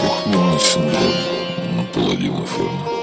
Похмельный синдром наполовину фона.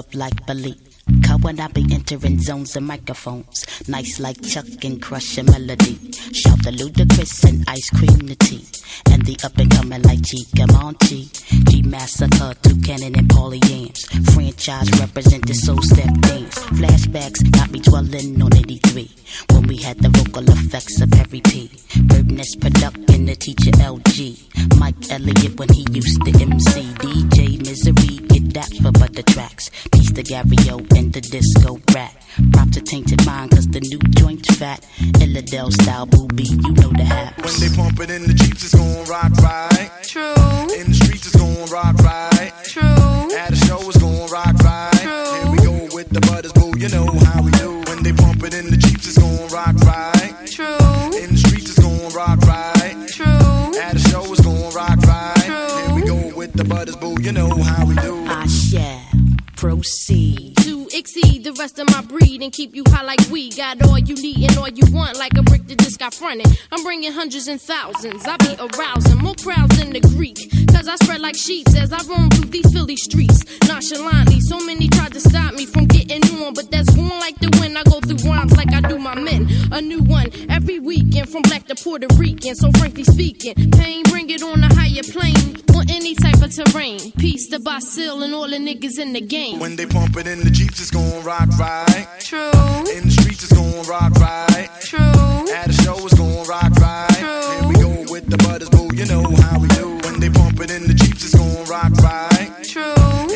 Love like belief. Cause when I be entering zones and microphones, nice like Chuck and crush a melody. Shout the ludicrous and ice cream the tea. And the up and coming like Chica Monty. G Massacre, Two Cannon and Paulie Yams. Franchise represented soul step dance. Flashbacks got me dwelling on 83. When we had the vocal effects of Perry P. Birdness production, the teacher LG. Mike Elliott when he used to MC. The Gario and the disco rat. Prop to tainted mind, cause the new joint's fat. Illadel style booby, you know the haps. When they pump it in the Jeeps, it's gon' rock right. Rest of my breed and keep you high like we got all you need and all you want, like a brick that just got fronted. I'm bringing hundreds and thousands. I be arousing more crowds than the Greek. Cause I spread like sheets as I roam through these Philly streets. Nonchalantly, so many tried to stop me from getting on, but that's going like the wind. I go through rhymes like I do my men. A new one every weekend from black to Puerto Rican. So frankly speaking, pain, bring it on a higher plane on any type of terrain. Peace to Basil and all the niggas in the game. When they pump it in the Jeeps, it's gon' rock right. True, In the streets, it's gon' rock right. true, At a show, it's gon' rock right. True. Here we go with the butters, boo, you know how we do. When they pump it in the Jeeps, it's gon' rock right. true,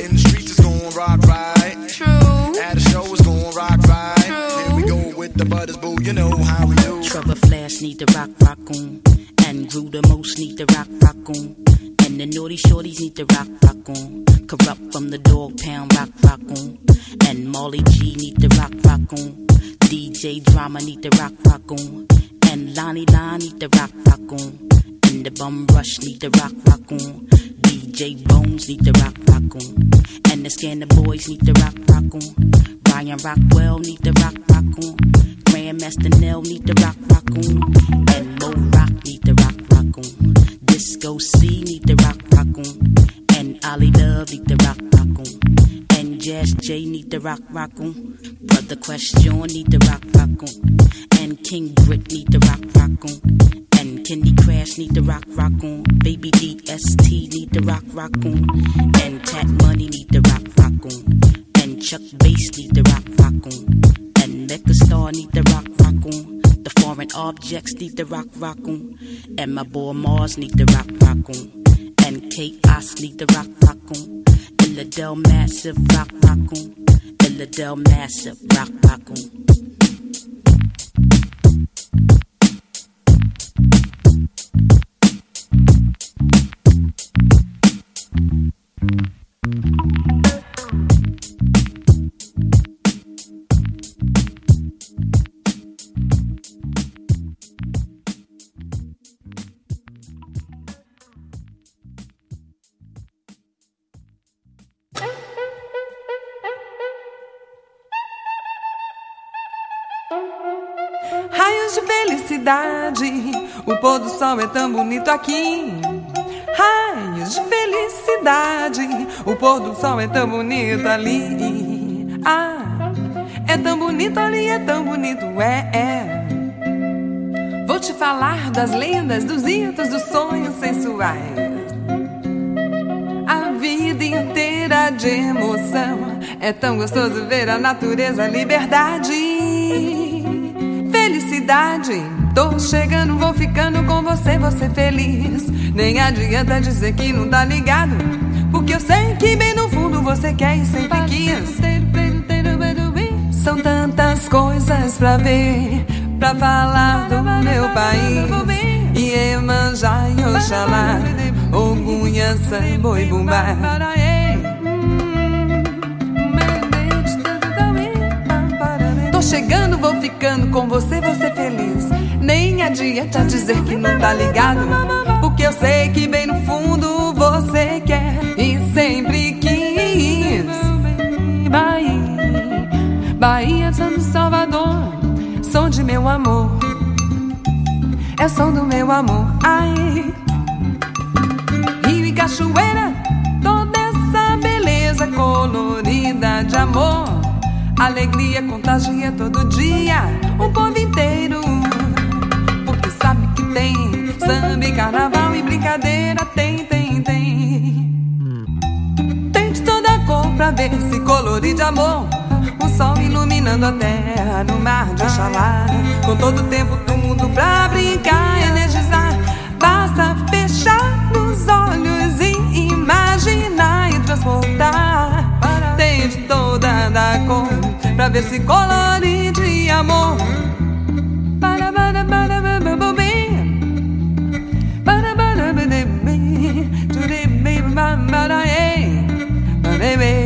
In the streets, it's gon' rock right. true. At a show, it's gon' rock right. True. Here we go with the butters, boo, you know how we do. Trevor Flash need the rock rock on. And Drew the most need the rock rock on. And the naughty shorties need the rock Drama need the rock rock on. And Lonnie Line need the rock rock on. And the bum rush need the rock rock on. DJ Bones need the rock rock on. And the Scanner Boys need the rock rock on. Brian Rockwell need the rock rock on. Grandmaster Nell need the rock rock on. And Mo Rock need the rock rock on. Disco C need the rock rock on. And Ollie Love need the rock rock on. And Jazz J need the rock rock on. Brother Question the rock rock on. And my boy Mars need the rock rock on. And Chaos need the rock rock on. Illadel Massive rock rock on. Illadel Massive rock rock on. Sol é tão bonito aqui. Raios de felicidade, o pôr do sol é tão bonito ali. Ah, é tão bonito ali, é tão bonito, é, é. Vou te falar das lendas, dos hitos, dos sonhos sensuais. A vida inteira de emoção. É tão gostoso ver a natureza, liberdade, felicidade. Tô chegando, vou ficando com você, você feliz. Nem adianta dizer que não tá ligado. Porque eu sei que bem no fundo você quer e sempre quis. São tantas coisas pra ver, pra falar do meu país. Iemanjá e Oxalá, Ogunha, Sambo e Bumbá. Tô chegando, vou ficando com você, você feliz. Adianta dizer que não tá ligado. Porque eu sei que bem no fundo você quer e sempre quis. Bahia, Bahia, Santo Salvador, som de meu amor. É som do meu amor. Ai, Rio e cachoeira, toda essa beleza colorida de amor. Alegria contagia todo dia o povo inteiro. Tem samba carnaval e brincadeira. Tem, tem, tem. Tem de toda cor pra ver se colorir de amor. O sol iluminando a terra no mar de Oxalá. Com todo o tempo do mundo pra brincar, energizar. Basta fechar os olhos e imaginar e transportar. Tem de toda da cor pra ver se colore de amor. Para, para, para, Maybe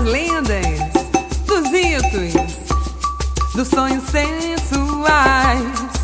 das lendas, dos ritos, dos sonhos sensuais.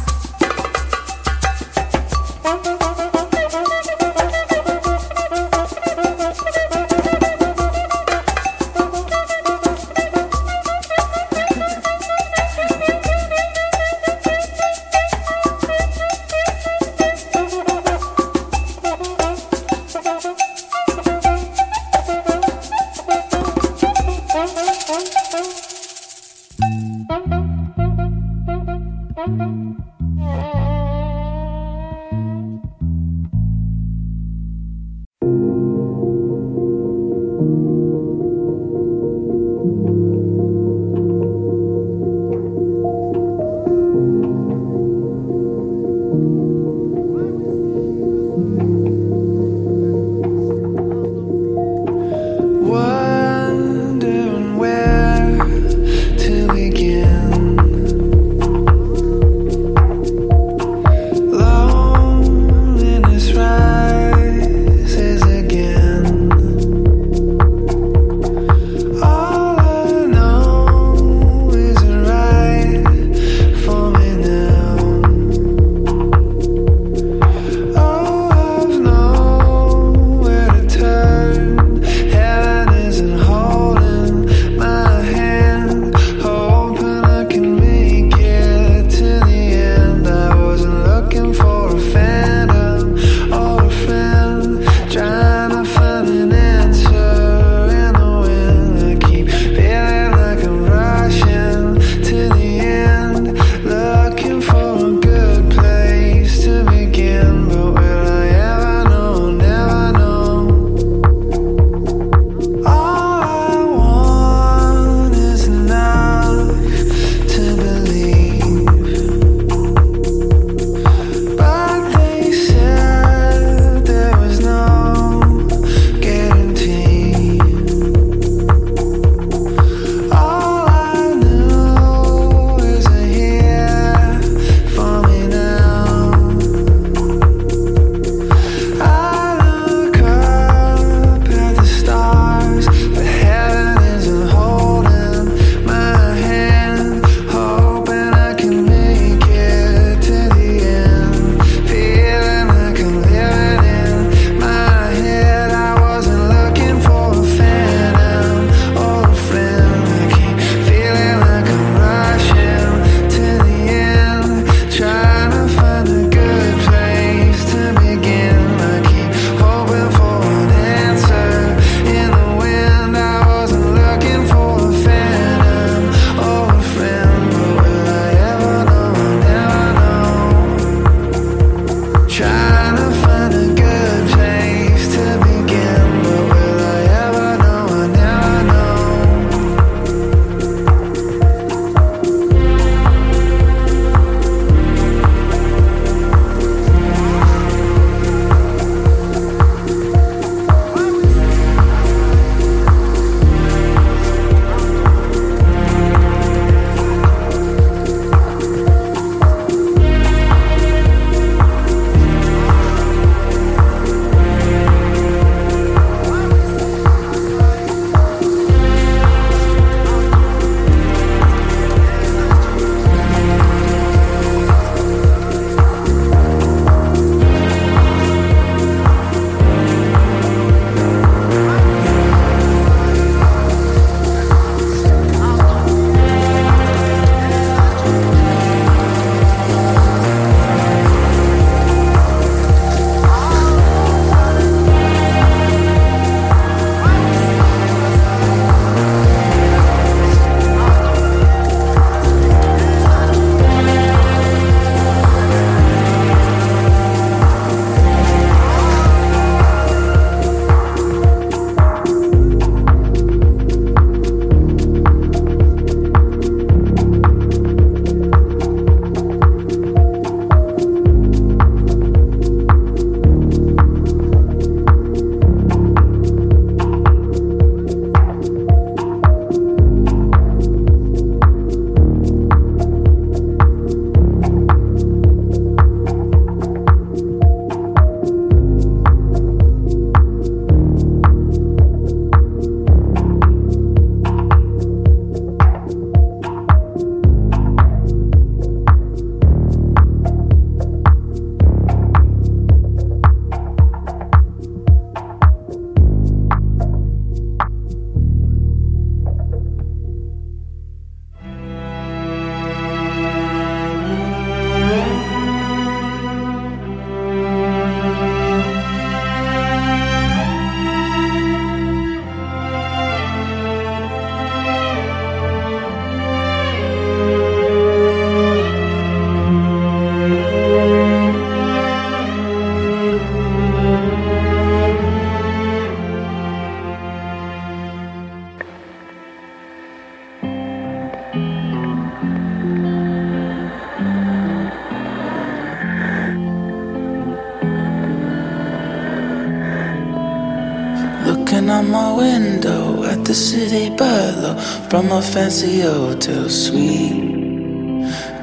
From a fancy hotel suite.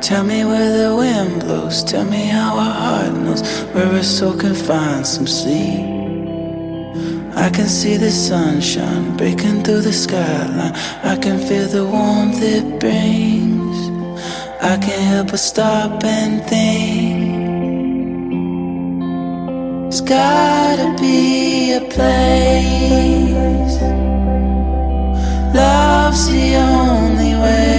Tell me where the wind blows, tell me how our heart knows where a soul can find some sleep. I can see the sunshine breaking through the skyline. I can feel the warmth it brings. I can't help but stop and think. It's gotta be a place. Love's the only way.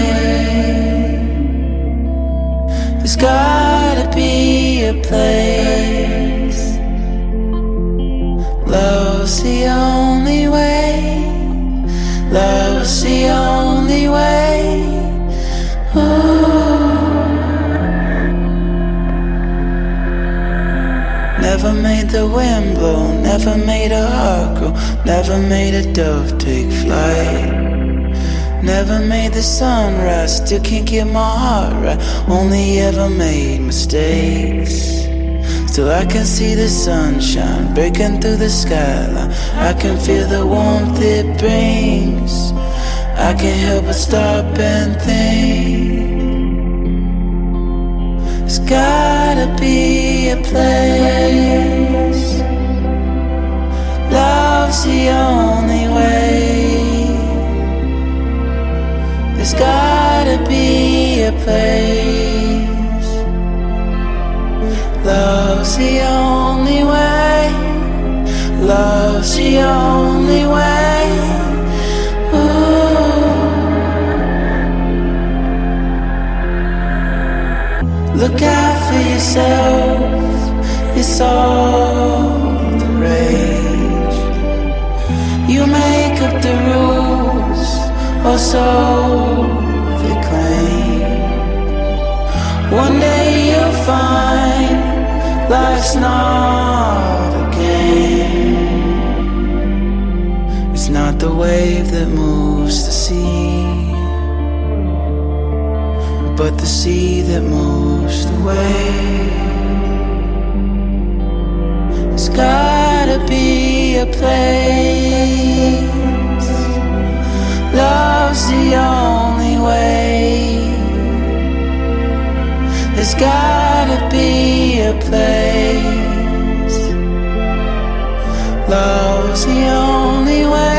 There's gotta be a place. Love's the only way. Love's the only way. Ooh. Never made the wind blow, never made a heart grow, never made a dove take flight. Never made the sun rise, still can't get my heart right. Only ever made mistakes. Still, I can see the sunshine breaking through the skyline. I can feel the warmth it brings. I can't help but stop and think. There's gotta be a place. Love's the only way. There's gotta be a place. Love's the only way. Love's the only way. Ooh. Look out for yourself. It's all or so they claim. One day you'll find life's not a game. It's not the wave that moves the sea but the sea that moves the wave. There's gotta be a place. Love's the only way. There's gotta be a place. Love's the only way.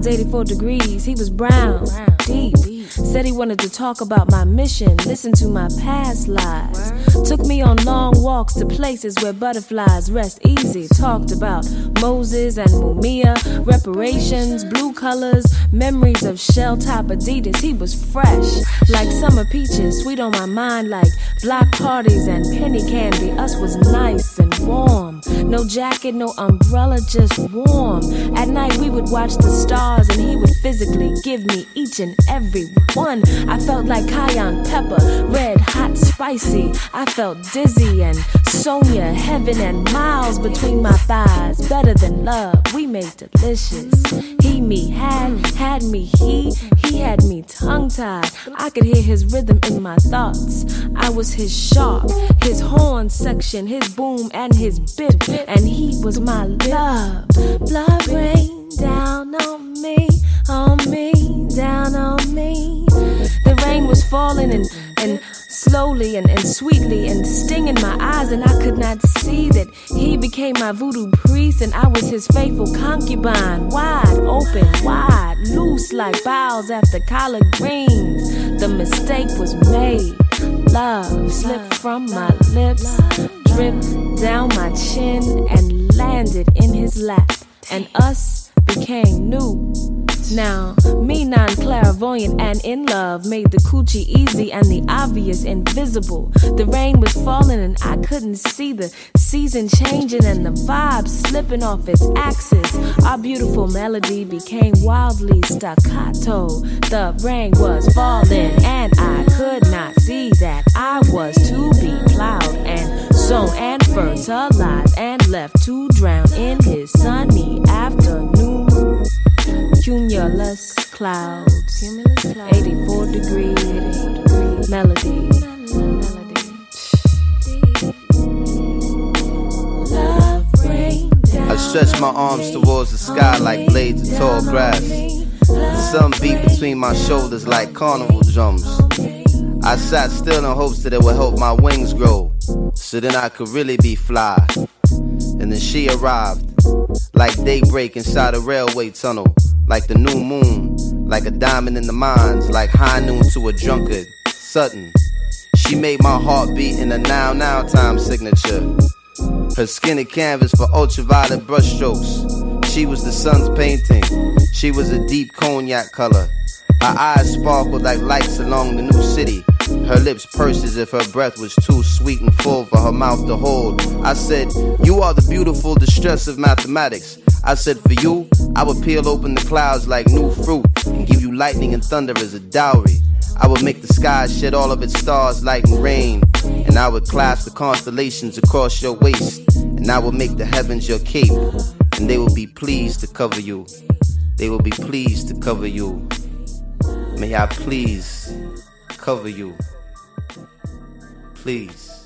Clouds, 84 degrees. He was brown, deep. Said he wanted to talk about my mission, listen to my past lives. Took me on long walks to places where butterflies rest easy. Talked about Moses and Mumia, reparations, blue colors, memories of shell top Adidas. He was fresh, like summer peaches, sweet on my mind, like block parties and penny candy. Us was nice and warm. No jacket, no umbrella, just warm. At night, we would watch the stars, and he would physically give me each and every one. I felt like cayenne pepper, red, hot, spicy. I felt dizzy and Sonia, heaven and miles between my thighs. Better than love, we made delicious. He, me, had, had me, he, he had me tongue tied. I could hear his rhythm in my thoughts. I was his sharp, his horn section, his boom, and his bip, and he was my love. Blood rain down on me, on me, down on me. The rain was falling and, and slowly and, and sweetly and stinging my eyes, and I could not see that he became my voodoo priest and I was his faithful concubine. Wide open, wide, loose like boughs after collard greens. The mistake was made. Love slipped from my lips, dripped down my chin, and landed in his lap. And us became new. Now, me non clairvoyant and in love made the coochie easy and the obvious invisible. The rain was falling and I couldn't see the season changing and the vibe slipping off its axis. Our beautiful melody became wildly staccato. The rain was falling and I could not see that I was to be plowed and sown and fertilized and left to drown in his sunny afternoon. Cumulus clouds, 84 degree melody. I stretch my arms towards the sky like blades of tall grass. The sun beat between my shoulders like carnival drums. I sat still in hopes that it would help my wings grow, so then I could really be fly. And then she arrived, like daybreak inside a railway tunnel, like the new moon, like a diamond in the mines, like high noon to a drunkard. Sutton, she made my heart beat in a now now time signature. Her skinny canvas for ultraviolet brushstrokes. She was the sun's painting. She was a deep cognac color. Her eyes sparkled like lights along the new city. Her lips pursed as if her breath was too sweet and full for her mouth to hold. I said, You are the beautiful distress of mathematics. I said, For you, I would peel open the clouds like new fruit and give you lightning and thunder as a dowry. I would make the sky shed all of its stars, and rain. And I would clasp the constellations across your waist. And I would make the heavens your cape. And they will be pleased to cover you. They will be pleased to cover you. May I please cover you. Please.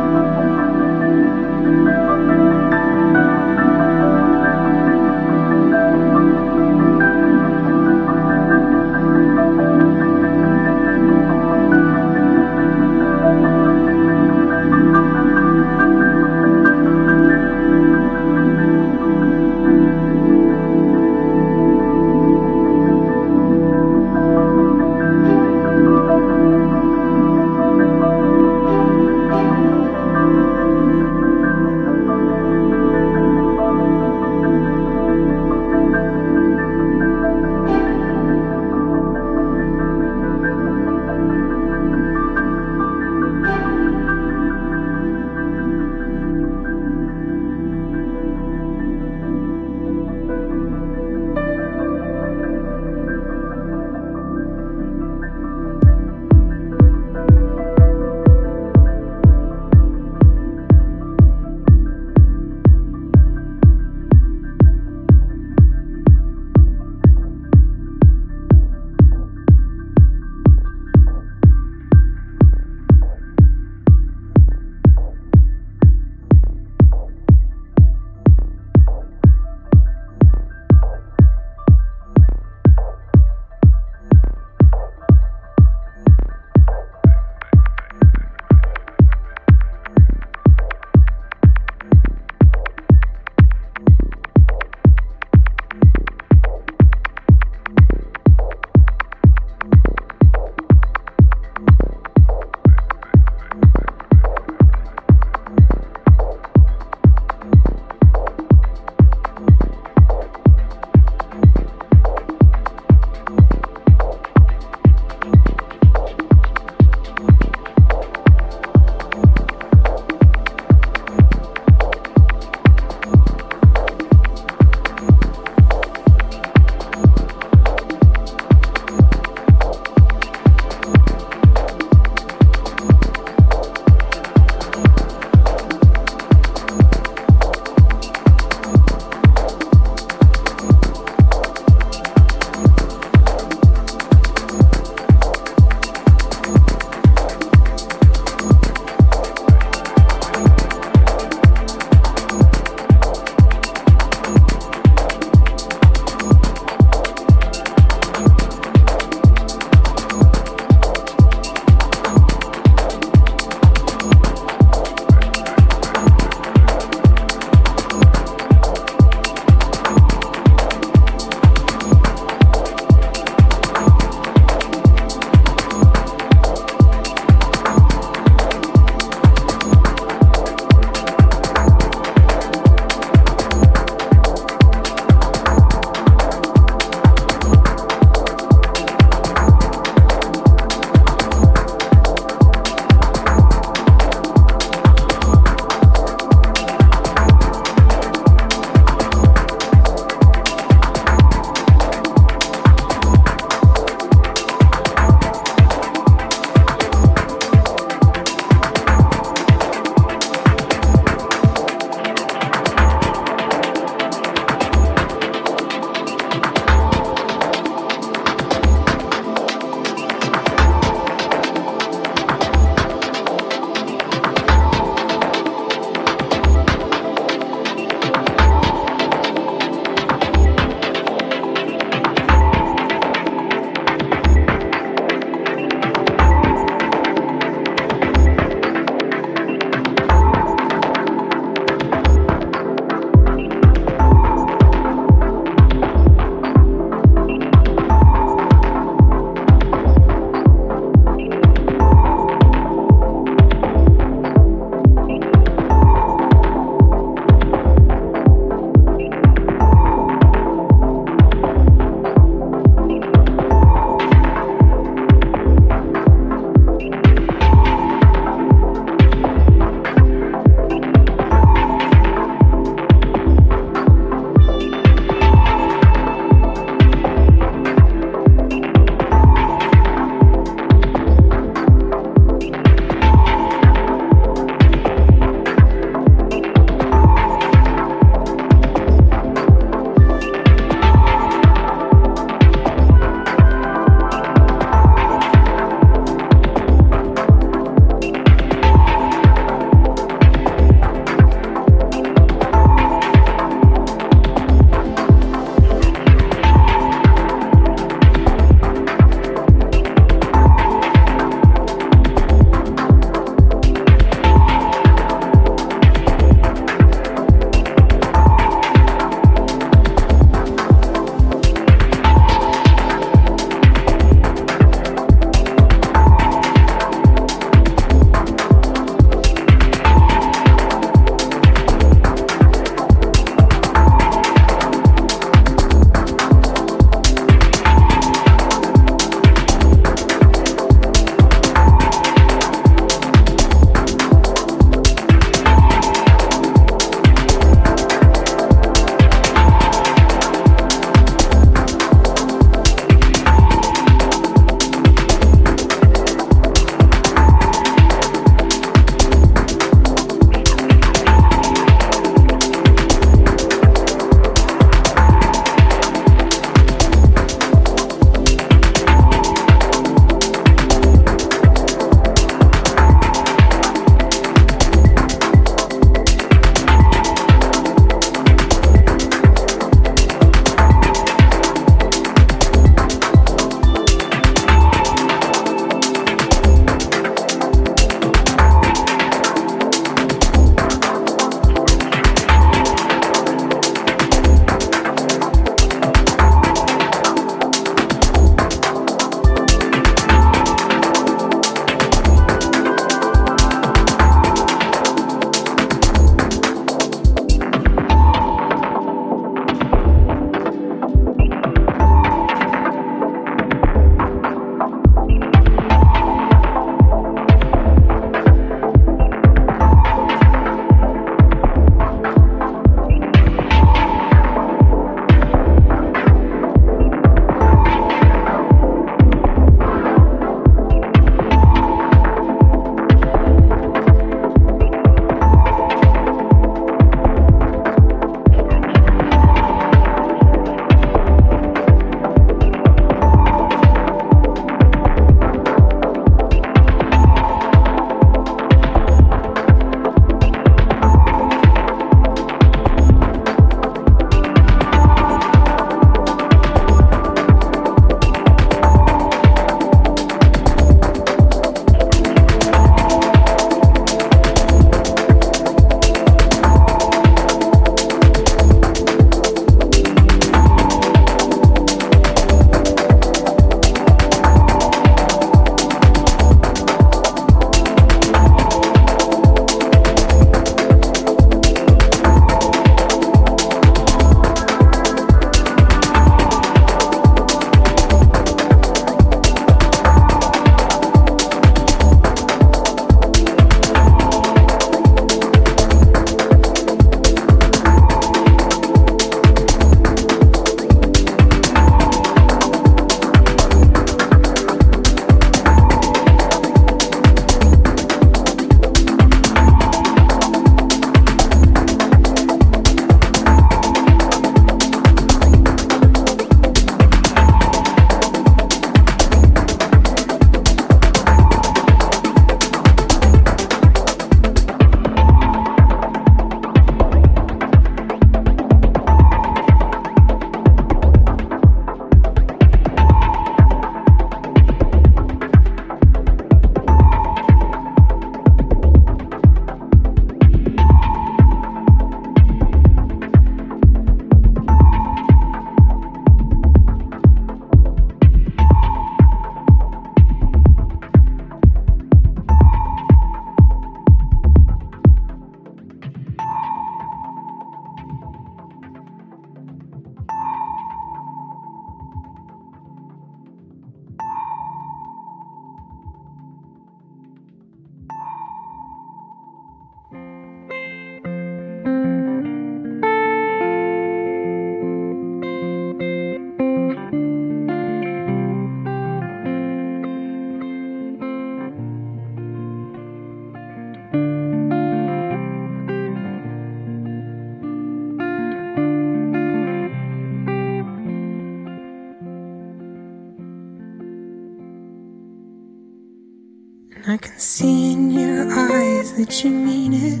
that you mean it.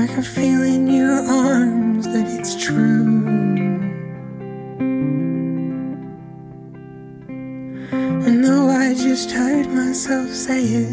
I can feel in your arms that it's true. And though I just heard myself say it.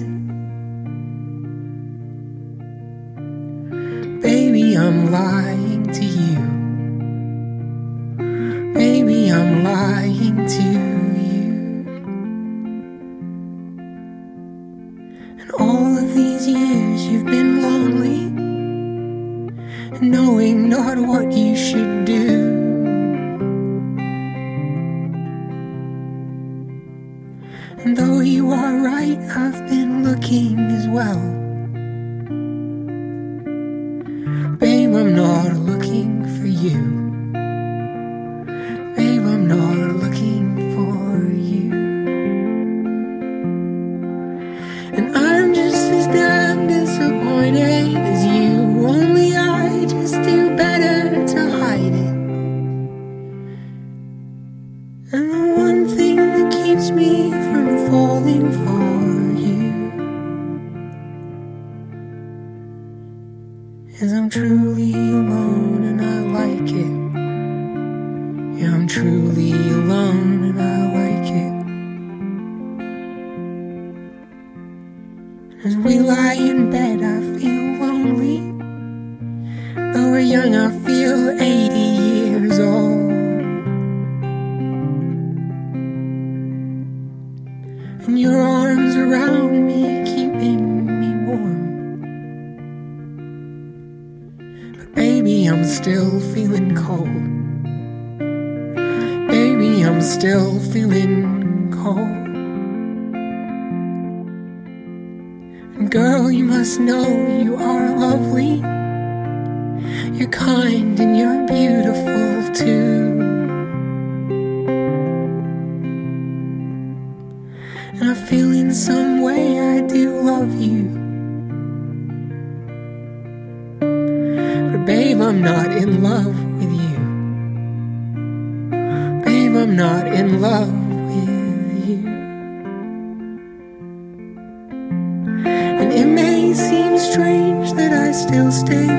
Babe, I'm not in love with you. Babe, I'm not in love with you. And it may seem strange that I still stay.